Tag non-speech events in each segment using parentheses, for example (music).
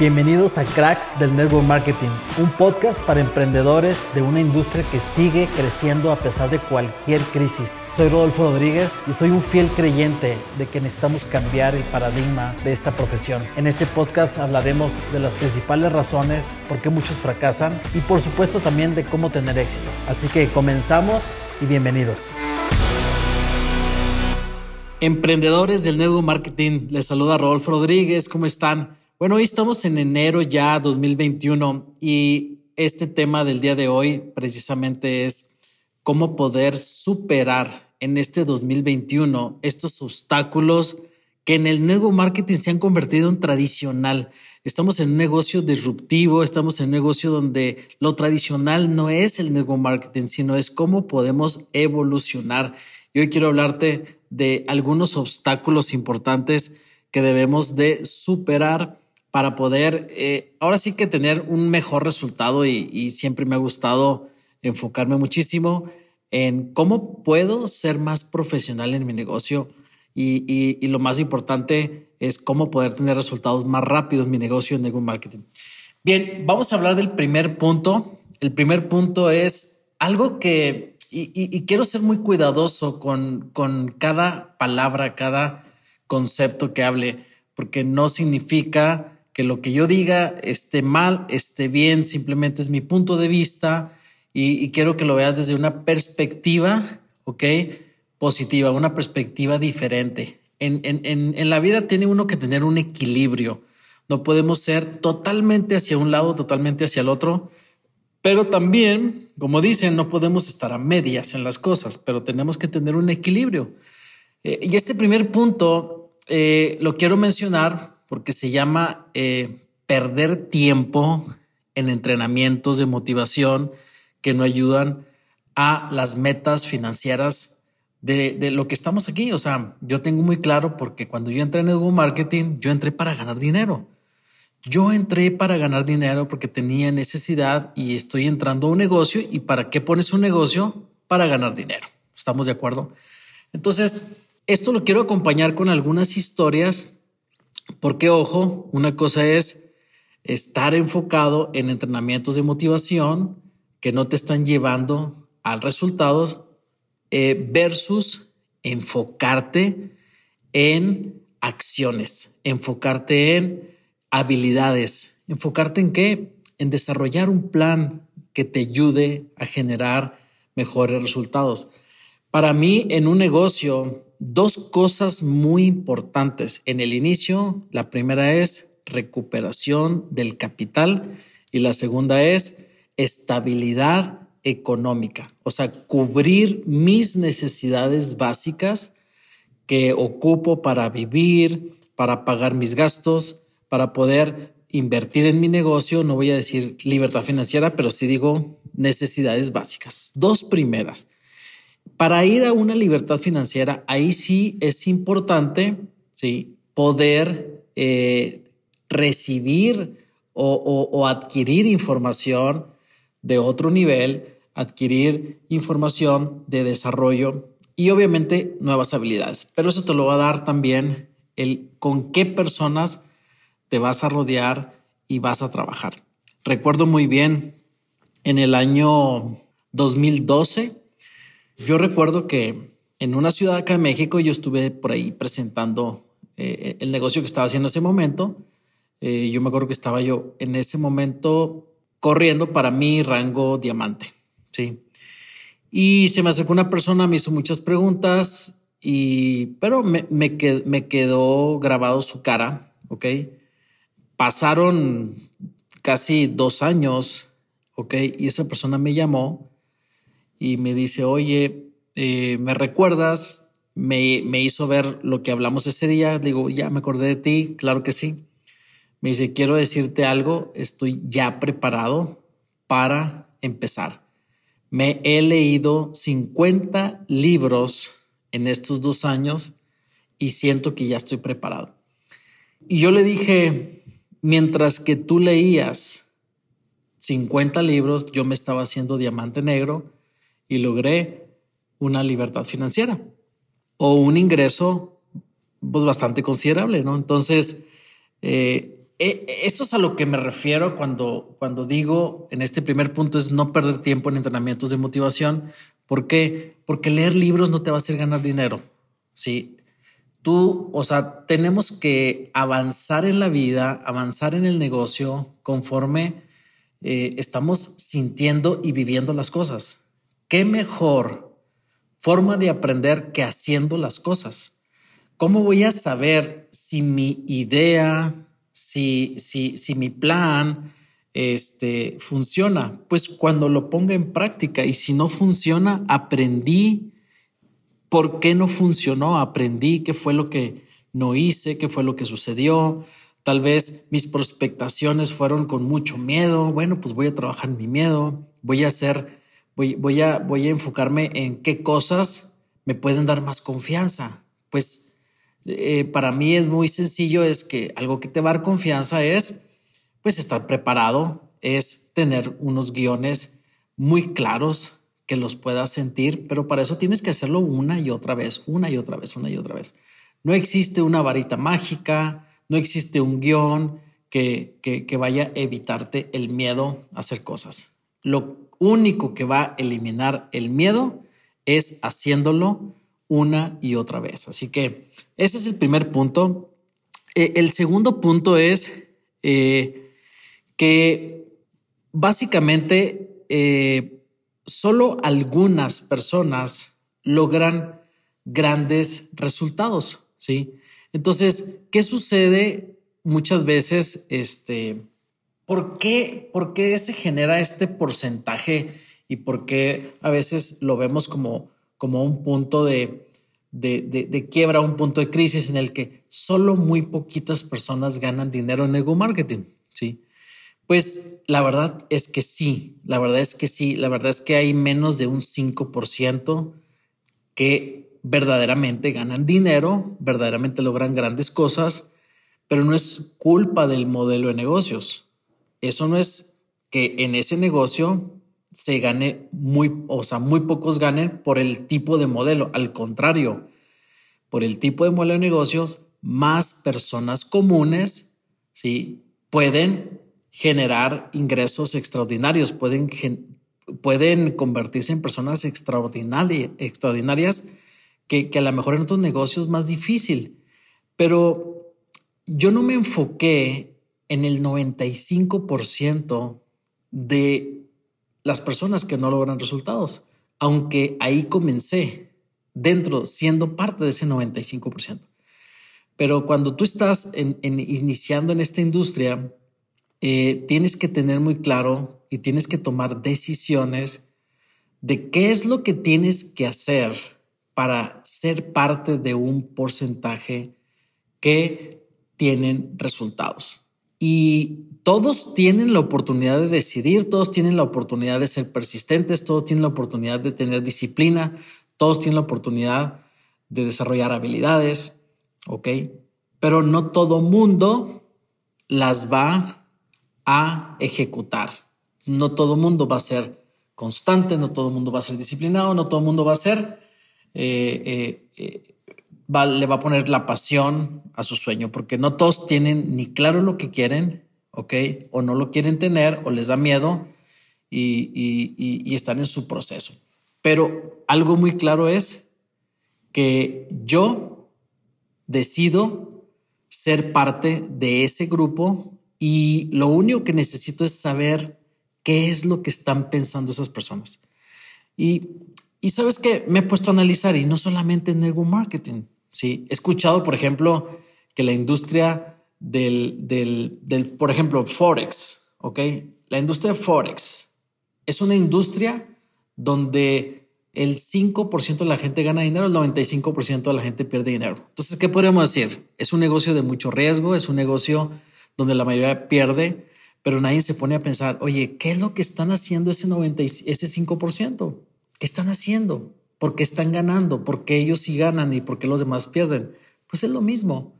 Bienvenidos a Cracks del Network Marketing, un podcast para emprendedores de una industria que sigue creciendo a pesar de cualquier crisis. Soy Rodolfo Rodríguez y soy un fiel creyente de que necesitamos cambiar el paradigma de esta profesión. En este podcast hablaremos de las principales razones por qué muchos fracasan y por supuesto también de cómo tener éxito. Así que comenzamos y bienvenidos. Emprendedores del Network Marketing, les saluda Rodolfo Rodríguez, ¿cómo están? Bueno, hoy estamos en enero ya 2021 y este tema del día de hoy precisamente es cómo poder superar en este 2021 estos obstáculos que en el network marketing se han convertido en tradicional. Estamos en un negocio disruptivo, estamos en un negocio donde lo tradicional no es el network marketing, sino es cómo podemos evolucionar. Y hoy quiero hablarte de algunos obstáculos importantes que debemos de superar para poder eh, ahora sí que tener un mejor resultado y, siempre me ha gustado enfocarme muchísimo en cómo puedo ser más profesional en mi negocio y, lo más importante es cómo poder tener resultados más rápidos en mi negocio en Network Marketing. Bien, vamos a hablar del primer punto. El primer punto es algo que, y, quiero ser muy cuidadoso con, con cada palabra, cada concepto que hable, porque no significa que lo que yo diga esté mal, esté bien, simplemente es mi punto de vista y, quiero que lo veas desde una perspectiva, ¿ok? Positiva, una perspectiva diferente. En, en, en, la vida tiene uno que tener un equilibrio. No podemos ser totalmente hacia un lado, totalmente hacia el otro, pero también, como dicen, no podemos estar a medias en las cosas, pero tenemos que tener un equilibrio. Eh, y este primer punto eh, lo quiero mencionar porque se llama eh, perder tiempo en entrenamientos de motivación que no ayudan a las metas financieras de, lo que estamos aquí. O sea, yo tengo muy claro porque cuando yo entré en el marketing, yo entré para ganar dinero. Yo entré para ganar dinero porque tenía necesidad y estoy entrando a un negocio. ¿Y para qué pones un negocio? Para ganar dinero. ¿Estamos de acuerdo? Entonces, esto lo quiero acompañar con algunas historias porque, ojo, una cosa es estar enfocado en entrenamientos de motivación que no te están llevando a resultados eh, versus enfocarte en acciones, enfocarte en habilidades, enfocarte en qué? En desarrollar un plan que te ayude a generar mejores resultados. Para mí, en un negocio, dos cosas muy importantes. En el inicio, la primera es recuperación del capital y la segunda es estabilidad económica, o sea, cubrir mis necesidades básicas que ocupo para vivir, para pagar mis gastos, para poder invertir en mi negocio. No voy a decir libertad financiera, pero sí digo necesidades básicas. Dos primeras. Para ir a una libertad financiera, ahí sí es importante ¿sí? poder eh, recibir o, adquirir información de otro nivel, adquirir información de desarrollo y obviamente nuevas habilidades. Pero eso te lo va a dar también el con qué personas te vas a rodear y vas a trabajar. Recuerdo muy bien en el año 2012 yo recuerdo que en una ciudad acá en México yo estuve por ahí presentando eh, el negocio que estaba haciendo en ese momento. Eh, yo me acuerdo que estaba yo en ese momento corriendo para mi rango diamante. Sí. Y se me acercó una persona, me hizo muchas preguntas, y, pero me, me, me quedó grabado su cara. Ok. Pasaron casi dos años. Ok. Y esa persona me llamó y me dice, oye, eh, ¿me recuerdas? Me, me, hizo ver lo que hablamos ese día. Digo, ya me acordé de ti, claro que sí. Me dice, quiero decirte algo, estoy ya preparado para empezar. Me he leído 50 libros en estos dos años y siento que ya estoy preparado. Y yo le dije, mientras que tú leías 50 libros, yo me estaba haciendo diamante negro y logré una libertad financiera o un ingreso pues, bastante considerable, ¿no? Entonces, eh, eh, eso es a lo que me refiero cuando, cuando digo en este primer punto es no perder tiempo en entrenamientos de motivación. ¿Por qué? Porque leer libros no te va a hacer ganar dinero. Sí, tú, o sea, tenemos que avanzar en la vida, avanzar en el negocio conforme eh, estamos sintiendo y viviendo las cosas. ¿Qué mejor forma de aprender que haciendo las cosas? ¿Cómo voy a saber si mi idea, si, si, si mi plan este, funciona, pues cuando lo ponga en práctica y si no funciona, aprendí por qué no funcionó, aprendí qué fue lo que no hice, qué fue lo que sucedió. Tal vez mis prospectaciones fueron con mucho miedo. Bueno, pues voy a trabajar mi miedo. Voy a hacer, voy, a, voy a enfocarme en qué cosas me pueden dar más confianza. Pues eh, para mí es muy sencillo, es que algo que te va a dar confianza es pues estar preparado, es tener unos guiones muy claros que los puedas sentir, pero para eso tienes que hacerlo una y otra vez, una y otra vez, una y otra vez. No existe una varita mágica, no existe un guion que, que, que vaya a evitarte el miedo a hacer cosas. Lo único que va a eliminar el miedo es haciéndolo una y otra vez. Así que ese es el primer punto. Eh, el segundo punto es eh, que básicamente eh, solo algunas personas logran grandes resultados. Sí. Entonces, ¿qué sucede muchas veces? Este, ¿por qué, ¿Por qué se genera este porcentaje y por qué a veces lo vemos como como un punto de, de, quiebra, un punto de crisis en el que solo muy poquitas personas ganan dinero en ego marketing. Sí. Pues la verdad es que sí, la verdad es que sí, la verdad es que hay menos de un 5% que verdaderamente ganan dinero, verdaderamente logran grandes cosas, pero no es culpa del modelo de negocios. Eso no es que en ese negocio se gane muy, o sea, muy pocos ganen por el tipo de modelo. Al contrario, por el tipo de modelo de negocios, más personas comunes, ¿sí? Pueden generar ingresos extraordinarios, pueden, pueden convertirse en personas extraordinarias que, que a lo mejor en otros negocios es más difícil. Pero yo no me enfoqué en el 95% de las personas que no logran resultados, aunque ahí comencé dentro, siendo parte de ese 95%. Pero cuando tú estás iniciando en esta industria, eh, tienes que tener muy claro y tienes que tomar decisiones de qué es lo que tienes que hacer para ser parte de un porcentaje que tienen resultados. Y todos tienen la oportunidad de decidir, todos tienen la oportunidad de ser persistentes, todos tienen la oportunidad de tener disciplina, todos tienen la oportunidad de desarrollar habilidades, ¿ok? Pero no todo mundo las va a ejecutar. No todo mundo va a ser constante, no todo mundo va a ser disciplinado, no todo mundo va a ser eh, eh, eh, le va a poner la pasión a su sueño, porque no todos tienen ni claro lo que quieren, ¿ok? O no lo quieren tener, o les da miedo y, están en su proceso. Pero algo muy claro es que yo decido ser parte de ese grupo y lo único que necesito es saber qué es lo que están pensando esas personas. Y, y sabes que me he puesto a analizar y no solamente en network marketing, Sí, he escuchado, por ejemplo, que la industria del, del, del, por ejemplo, Forex, ¿ok? La industria Forex es una industria donde el 5% de la gente gana dinero, el 95% de la gente pierde dinero. Entonces, ¿qué podríamos decir? Es un negocio de mucho riesgo, es un negocio donde la mayoría pierde, pero nadie se pone a pensar, oye, ¿qué es lo que están haciendo ese 90, ese 5%? ¿Qué están haciendo? Porque están ganando, porque ellos sí ganan y porque los demás pierden. Pues es lo mismo,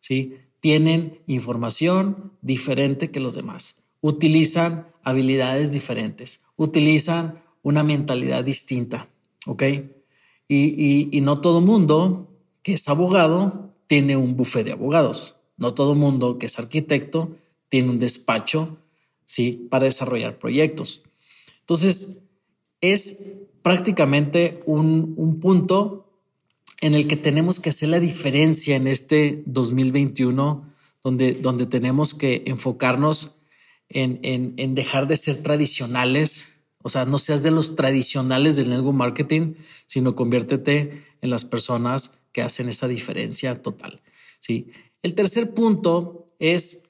¿sí? Tienen información diferente que los demás, utilizan habilidades diferentes, utilizan una mentalidad distinta, ¿ok? Y, y, y no todo mundo que es abogado tiene un bufete de abogados. no todo mundo que es arquitecto tiene un despacho, ¿sí? Para desarrollar proyectos. Entonces, es prácticamente un, un punto en el que tenemos que hacer la diferencia en este 2021, donde, donde tenemos que enfocarnos en, en, en dejar de ser tradicionales, o sea, no seas de los tradicionales del network marketing, sino conviértete en las personas que hacen esa diferencia total. Sí. El tercer punto es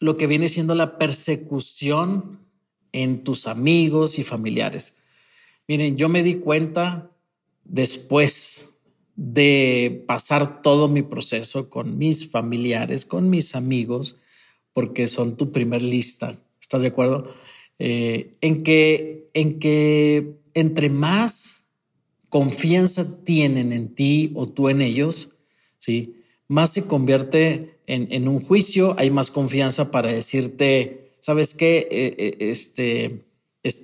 lo que viene siendo la persecución en tus amigos y familiares. Miren, yo me di cuenta después de pasar todo mi proceso con mis familiares, con mis amigos, porque son tu primer lista. ¿Estás de acuerdo? Eh, en, que, en que entre más confianza tienen en ti o tú en ellos, ¿sí? más se convierte en, un juicio, hay más confianza para decirte, ¿sabes qué? Eh, eh, este,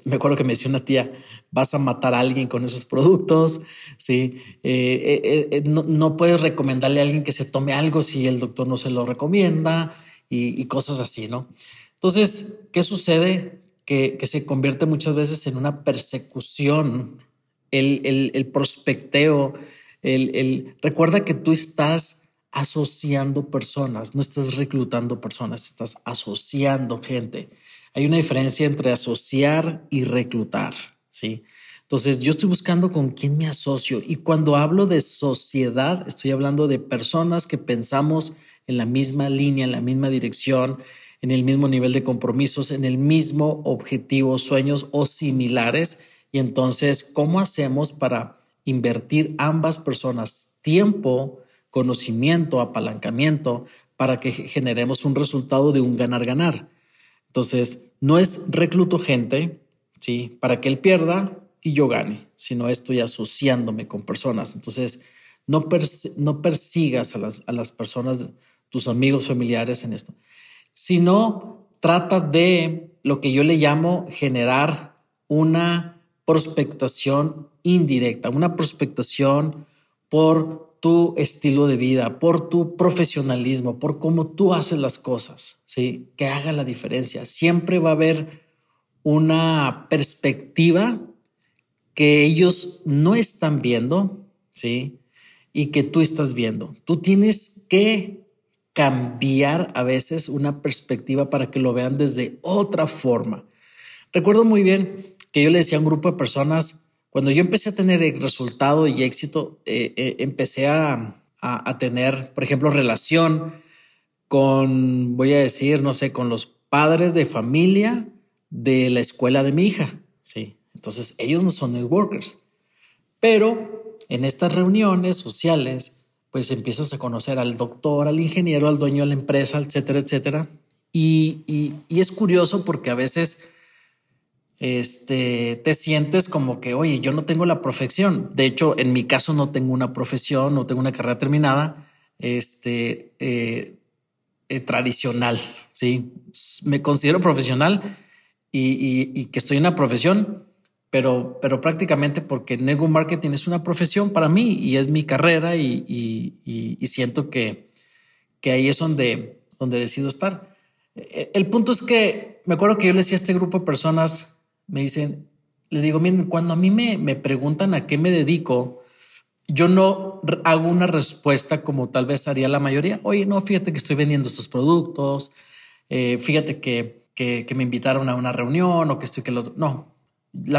me acuerdo que me decía una tía, vas a matar a alguien con esos productos, ¿sí? Eh, no, puedes recomendarle a alguien que se tome algo si el doctor no se lo recomienda y, cosas así, ¿no? Entonces, ¿qué sucede? Que, se convierte muchas veces en una persecución, el, el prospecteo, el, recuerda que tú estás asociando personas, no estás reclutando personas, estás asociando gente. Hay una diferencia entre asociar y reclutar, ¿sí? Entonces, yo estoy buscando con quién me asocio y cuando hablo de sociedad, estoy hablando de personas que pensamos en la misma línea, en la misma dirección, en el mismo nivel de compromisos, en el mismo objetivo, sueños o similares. Y entonces, ¿cómo hacemos para invertir ambas personas tiempo, conocimiento, apalancamiento, para que generemos un resultado de un ganar-ganar. Entonces, no es recluto gente, ¿sí? Para que él pierda y yo gane, sino estoy asociándome con personas. Entonces, no, persigas a las, a las personas, tus amigos familiares en esto, sino trata de lo que yo le llamo generar una prospectación indirecta, una prospectación por tu estilo de vida, por tu profesionalismo, por cómo tú haces las cosas, ¿sí? Que haga la diferencia. Siempre va a haber una perspectiva que ellos no están viendo, ¿sí? Y que tú estás viendo. Tú tienes que cambiar a veces una perspectiva para que lo vean desde otra forma. Recuerdo muy bien que yo le decía a un grupo de personas, cuando yo empecé a tener resultado y éxito, eh, eh, empecé a, tener, por ejemplo, relación con, voy a decir, no sé, con los padres de familia de la escuela de mi hija. Sí, entonces ellos no son networkers, pero en estas reuniones sociales, pues empiezas a conocer al doctor, al ingeniero, al dueño de la empresa, etcétera, etcétera. y es curioso porque a veces este, te sientes como que, oye, yo no tengo la profesión. De hecho, en mi caso no tengo una profesión, no tengo una carrera terminada, este, eh, eh, tradicional. Sí, me considero profesional y, que estoy en una profesión, pero, pero prácticamente porque Nego Marketing es una profesión para mí y es mi carrera y, siento que, que ahí es donde, donde decido estar. E, el punto es que me acuerdo que yo le decía a este grupo de personas, me dicen, le digo, miren, cuando a mí me, me preguntan a qué me dedico, yo no hago una respuesta como tal vez haría la mayoría. Oye, no, fíjate que estoy vendiendo estos productos. Eh, fíjate que, que, me invitaron a una reunión o que estoy que lo otro. No,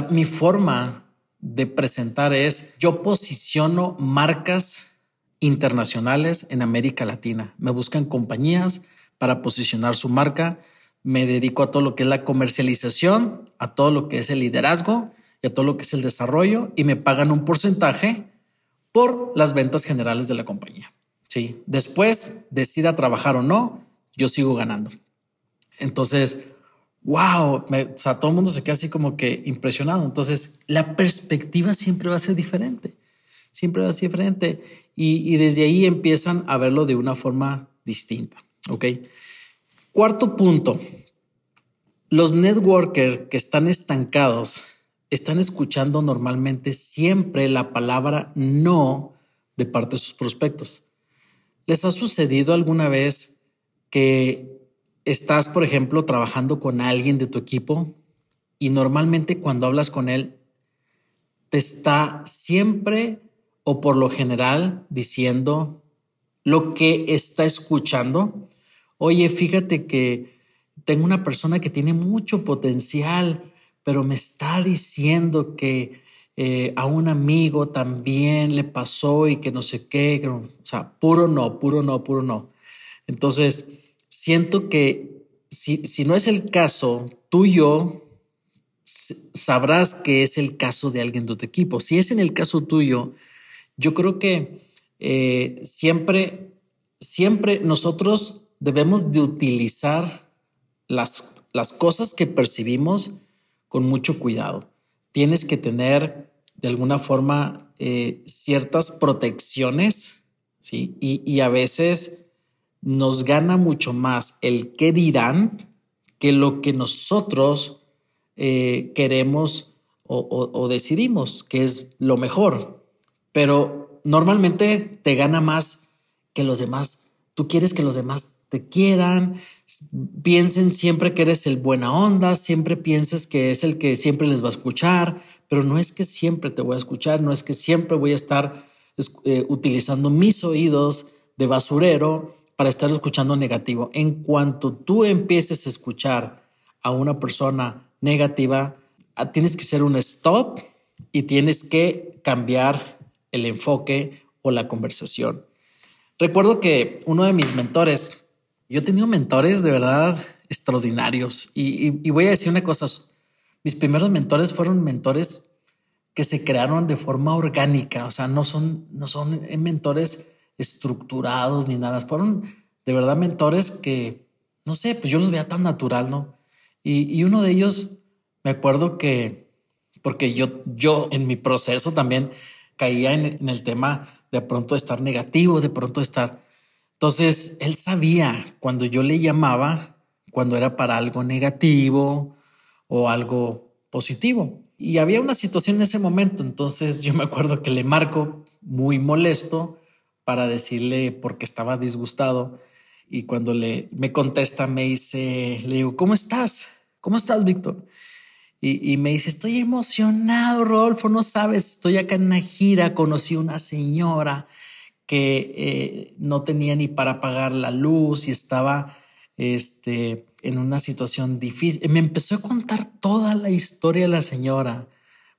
mi forma de presentar es yo posiciono marcas internacionales en América Latina. Me buscan compañías para posicionar su marca me dedico a todo lo que es la comercialización, a todo lo que es el liderazgo y a todo lo que es el desarrollo y me pagan un porcentaje por las ventas generales de la compañía. Sí, después decida trabajar o no, yo sigo ganando. Entonces, wow, o sea, todo el mundo se queda así como que impresionado. Entonces, la perspectiva siempre va a ser diferente, siempre va a ser diferente y, y desde ahí empiezan a verlo de una forma distinta. Ok. Cuarto punto, los networkers que están estancados están escuchando normalmente siempre la palabra no de parte de sus prospectos. ¿Les ha sucedido alguna vez que estás, por ejemplo, trabajando con alguien de tu equipo y normalmente cuando hablas con él, te está siempre o por lo general diciendo lo que está escuchando. Oye, fíjate que tengo una persona que tiene mucho potencial, pero me está diciendo que eh, a un amigo también le pasó y que no sé qué, o sea, puro no, puro no, puro no. Entonces, siento que si, si no es el caso tuyo, sabrás que es el caso de alguien de tu equipo. Si es en el caso tuyo, yo creo que eh, siempre, siempre nosotros debemos de utilizar las, las cosas que percibimos con mucho cuidado. Tienes que tener de alguna forma eh, ciertas protecciones, ¿sí? Y, a veces nos gana mucho más el qué dirán que lo que nosotros eh, queremos o, decidimos, que es lo mejor. Pero normalmente te gana más que los demás. Tú quieres que los demás te quieran, piensen siempre que eres el buena onda, siempre pienses que es el que siempre les va a escuchar, pero no es que siempre te voy a escuchar, no es que siempre voy a estar eh, utilizando mis oídos de basurero para estar escuchando negativo. En cuanto tú empieces a escuchar a una persona negativa, ah, tienes que hacer un stop y tienes que cambiar el enfoque o la conversación. Recuerdo que uno de mis mentores, yo he tenido mentores de verdad extraordinarios y, voy a decir una cosa, mis primeros mentores fueron mentores que se crearon de forma orgánica, o sea, no son, no son mentores estructurados ni nada, fueron de verdad mentores que, no sé, pues yo los veía tan natural, ¿no? Y, uno de ellos, me acuerdo que, porque yo, yo en mi proceso también caía en el tema de pronto estar negativo, de pronto estar entonces, él sabía cuando yo le llamaba, cuando era para algo negativo o algo positivo. Y había una situación en ese momento, entonces yo me acuerdo que le marco muy molesto para decirle porque estaba disgustado y cuando le me contesta me dice, le digo, ¿cómo estás? ¿Cómo estás, Víctor? Y, y, me dice, estoy emocionado, Rodolfo, no sabes, estoy acá en una gira, conocí una señora que eh, no tenía ni para pagar la luz y estaba este, en una situación difícil. Me empezó a contar toda la historia de la señora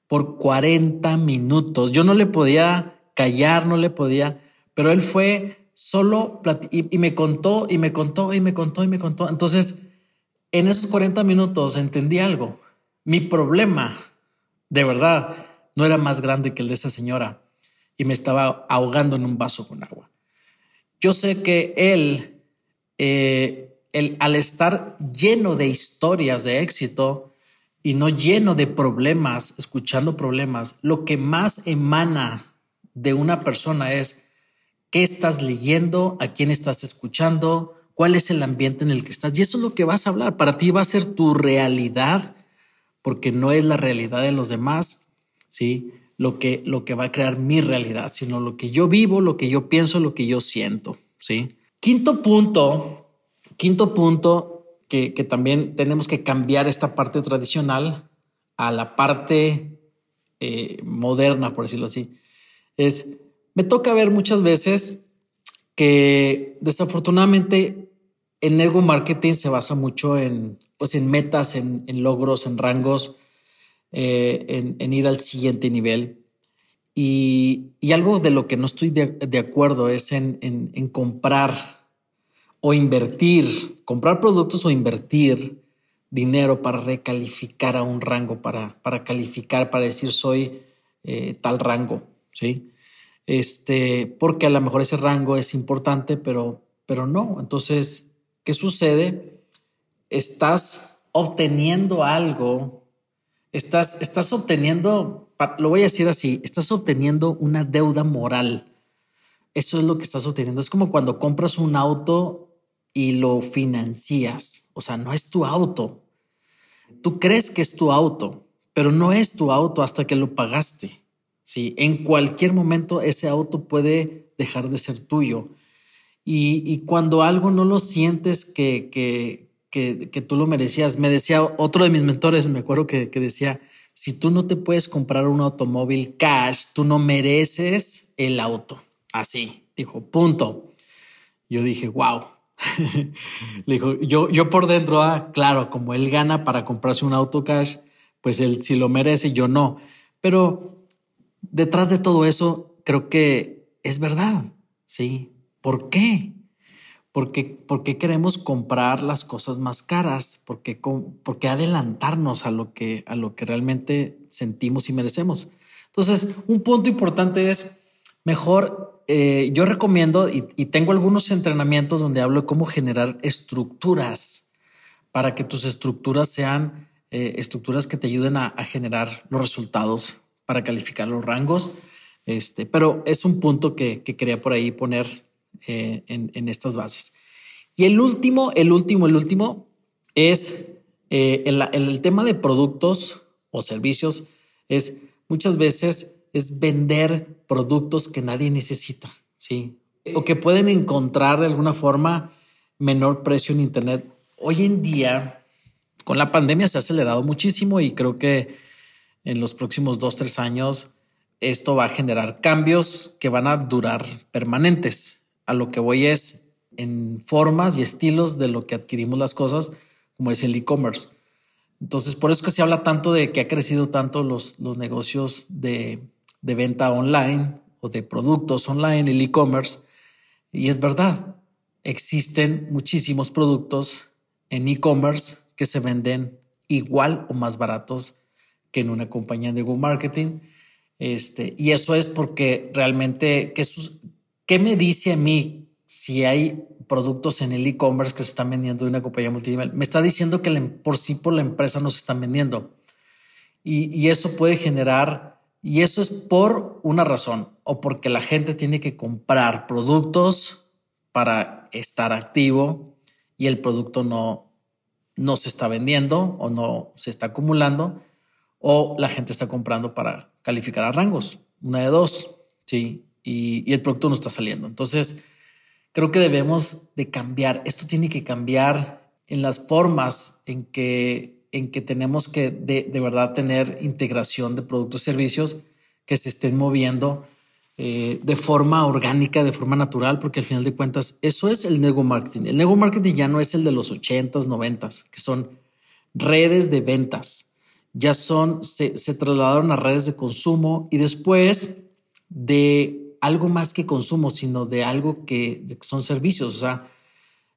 por 40 minutos. Yo no le podía callar, no le podía, pero él fue solo y, y me contó y me contó y me contó y me contó. Entonces, en esos 40 minutos entendí algo. Mi problema, de verdad, no era más grande que el de esa señora y me estaba ahogando en un vaso con agua. Yo sé que él, eh, al estar lleno de historias de éxito y no lleno de problemas, escuchando problemas, lo que más emana de una persona es qué estás leyendo, a quién estás escuchando, cuál es el ambiente en el que estás. Y eso es lo que vas a hablar. Para ti va a ser tu realidad, porque no es la realidad de los demás. Sí, lo que, lo que va a crear mi realidad, sino lo que yo vivo, lo que yo pienso, lo que yo siento. ¿sí? Quinto punto, quinto punto que, también tenemos que cambiar esta parte tradicional a la parte eh, moderna, por decirlo así, es, me toca ver muchas veces que desafortunadamente en ego marketing se basa mucho en, pues en metas, en, en logros, en rangos, eh, en, ir al siguiente nivel. Y, algo de lo que no estoy de, acuerdo es en, comprar o invertir, comprar productos o invertir dinero para recalificar a un rango, para, para calificar, para decir soy eh, tal rango, ¿sí? Este, porque a lo mejor ese rango es importante, pero, pero no. Entonces, ¿qué sucede? Estás obteniendo algo estás, estás obteniendo, lo voy a decir así, estás obteniendo una deuda moral. Eso es lo que estás obteniendo. Es como cuando compras un auto y lo financias. O sea, no es tu auto. Tú crees que es tu auto, pero no es tu auto hasta que lo pagaste. Sí, en cualquier momento ese auto puede dejar de ser tuyo. Y, cuando algo no lo sientes que, que, que, tú lo merecías, me decía otro de mis mentores, me acuerdo que, que decía, si tú no te puedes comprar un automóvil cash, tú no mereces el auto. Así, dijo, punto. Yo dije, wow. (laughs) Le dijo, yo, yo por dentro, ah, claro, como él gana para comprarse un auto cash, pues él sí lo merece, yo no. Pero detrás de todo eso, creo que es verdad. Sí. ¿Por qué? Porque, qué queremos comprar las cosas más caras? ¿Por qué, adelantarnos a lo, que, a lo que realmente sentimos y merecemos? Entonces, un punto importante es mejor. Eh, yo recomiendo y, tengo algunos entrenamientos donde hablo de cómo generar estructuras para que tus estructuras sean eh, estructuras que te ayuden a, generar los resultados para calificar los rangos. Este, pero es un punto que quería por ahí poner eh, en, estas bases. Y el último, el último, el último es eh, el, tema de productos o servicios. Es muchas veces es vender productos que nadie necesita, sí, o que pueden encontrar de alguna forma menor precio en Internet. Hoy en día, con la pandemia se ha acelerado muchísimo y creo que en los próximos dos, tres años esto va a generar cambios que van a durar permanentes a lo que voy es en formas y estilos de lo que adquirimos las cosas, como es el e-commerce. Entonces, por eso que se habla tanto de que ha crecido tanto los, los negocios de, de venta online o de productos online, el e-commerce. Y es verdad, existen muchísimos productos en e-commerce que se venden igual o más baratos que en una compañía de Google Marketing. Este, y eso es porque realmente que, ¿Qué me dice a mí si hay productos en el e-commerce que se están vendiendo de una compañía multinivel? Me está diciendo que por sí por la empresa no se están vendiendo. Y, eso puede generar, y eso es por una razón, o porque la gente tiene que comprar productos para estar activo y el producto no, no se está vendiendo o no se está acumulando, o la gente está comprando para calificar a rangos. Una de dos. Sí y, el producto no está saliendo. Entonces, creo que debemos de cambiar. Esto tiene que cambiar en las formas en que, en que tenemos que de, de verdad tener integración de productos y servicios que se estén moviendo eh, de forma orgánica, de forma natural, porque al final de cuentas eso es el nego marketing. El nego marketing ya no es el de los 80s, 90s, que son redes de ventas. Ya son, se, se trasladaron a redes de consumo y después de algo más que consumo, sino de algo que son servicios. O sea,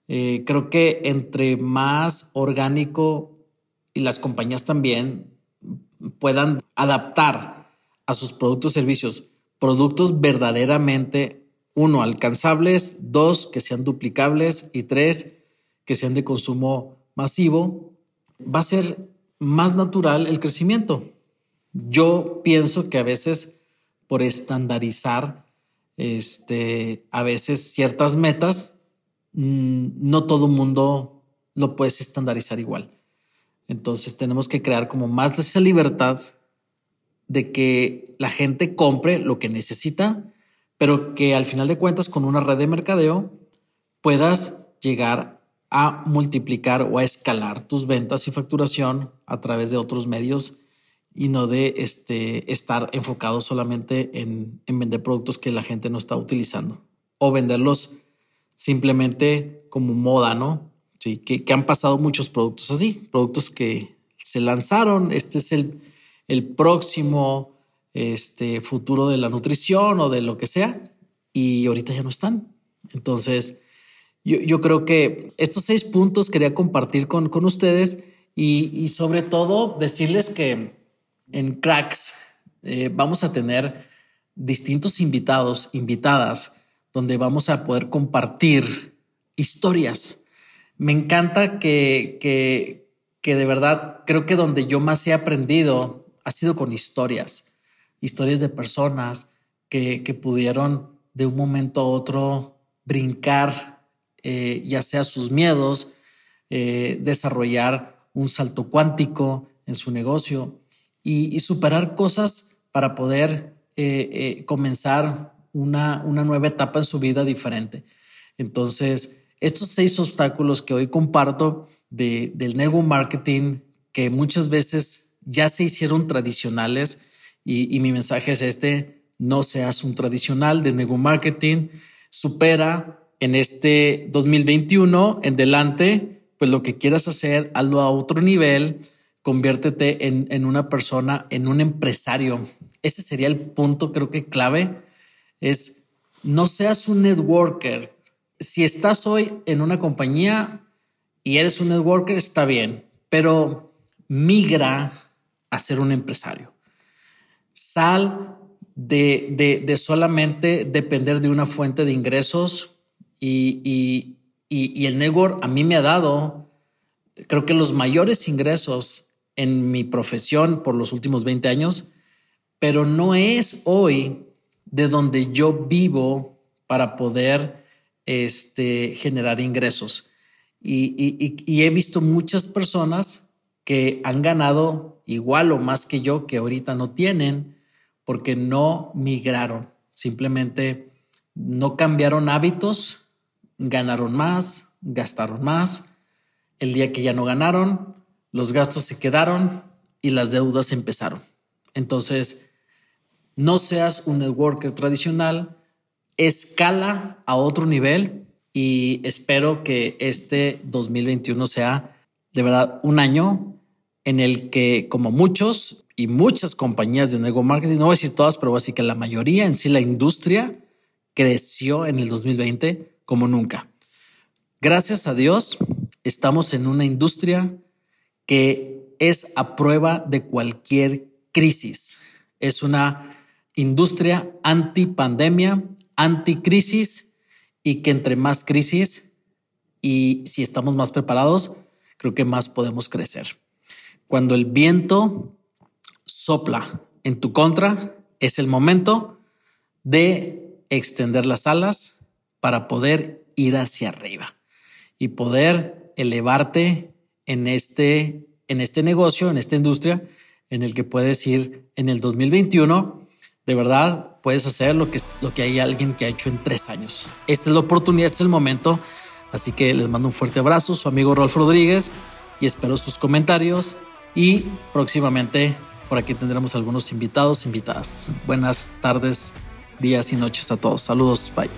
eh, creo que entre más orgánico y las compañías también puedan adaptar a sus productos servicios productos verdaderamente, uno, alcanzables, dos, que sean duplicables y tres, que sean de consumo masivo, va a ser más natural el crecimiento. Yo pienso que a veces por estandarizar este, a veces ciertas metas, mm, no todo mundo lo puedes estandarizar igual. Entonces tenemos que crear como más de esa libertad de que la gente compre lo que necesita, pero que al final de cuentas con una red de mercadeo puedas llegar a multiplicar o a escalar tus ventas y facturación a través de otros medios y no de este, estar enfocado solamente en, vender productos que la gente no está utilizando o venderlos simplemente como moda, ¿no? Sí, que, han pasado muchos productos así, productos que se lanzaron, este es el, el próximo este, futuro de la nutrición o de lo que sea, y ahorita ya no están. Entonces, yo, creo que estos seis puntos quería compartir con, con ustedes y, y sobre todo decirles que en Cracks eh, vamos a tener distintos invitados, invitadas, donde vamos a poder compartir historias. Me encanta que, que, que de verdad creo que donde yo más he aprendido ha sido con historias, historias de personas que, pudieron de un momento a otro brincar, eh, ya sea sus miedos, eh, desarrollar un salto cuántico en su negocio y, superar cosas para poder eh, eh, comenzar una, una, nueva etapa en su vida diferente. Entonces, estos seis obstáculos que hoy comparto de, del nego marketing, que muchas veces ya se hicieron tradicionales, y, y mi mensaje es este, no seas un tradicional de nego marketing, supera en este 2021 en delante, pues lo que quieras hacer, hazlo a otro nivel, conviértete en, en una persona, en un empresario. Ese sería el punto, creo que clave, es no seas un networker. Si estás hoy en una compañía y eres un networker, está bien, pero migra a ser un empresario. Sal de, de, de solamente depender de una fuente de ingresos y, y, y, y el network a mí me ha dado, creo que los mayores ingresos en mi profesión por los últimos 20 años, pero no es hoy de donde yo vivo para poder este, generar ingresos. Y, y, y, he visto muchas personas que han ganado igual o más que yo, que ahorita no tienen, porque no migraron, simplemente no cambiaron hábitos, ganaron más, gastaron más. El día que ya no ganaron, los gastos se quedaron y las deudas empezaron. Entonces, no seas un networker tradicional, escala a otro nivel y espero que este 2021 sea de verdad un año en el que como muchos y muchas compañías de network marketing, no voy a decir todas, pero así que la mayoría en sí la industria creció en el 2020 como nunca. Gracias a Dios, estamos en una industria que es a prueba de cualquier crisis. Es una industria anti pandemia, anti crisis y que entre más crisis y si estamos más preparados, creo que más podemos crecer. Cuando el viento sopla en tu contra, es el momento de extender las alas para poder ir hacia arriba y poder elevarte en este, en este negocio, en esta industria, en el que puedes ir en el 2021. De verdad, puedes hacer lo que, lo que hay alguien que ha hecho en tres años. Esta es la oportunidad, este es el momento. Así que les mando un fuerte abrazo, su amigo Rolf Rodríguez, y espero sus comentarios. Y próximamente por aquí tendremos algunos invitados, invitadas. Buenas tardes, días y noches a todos. Saludos, bye.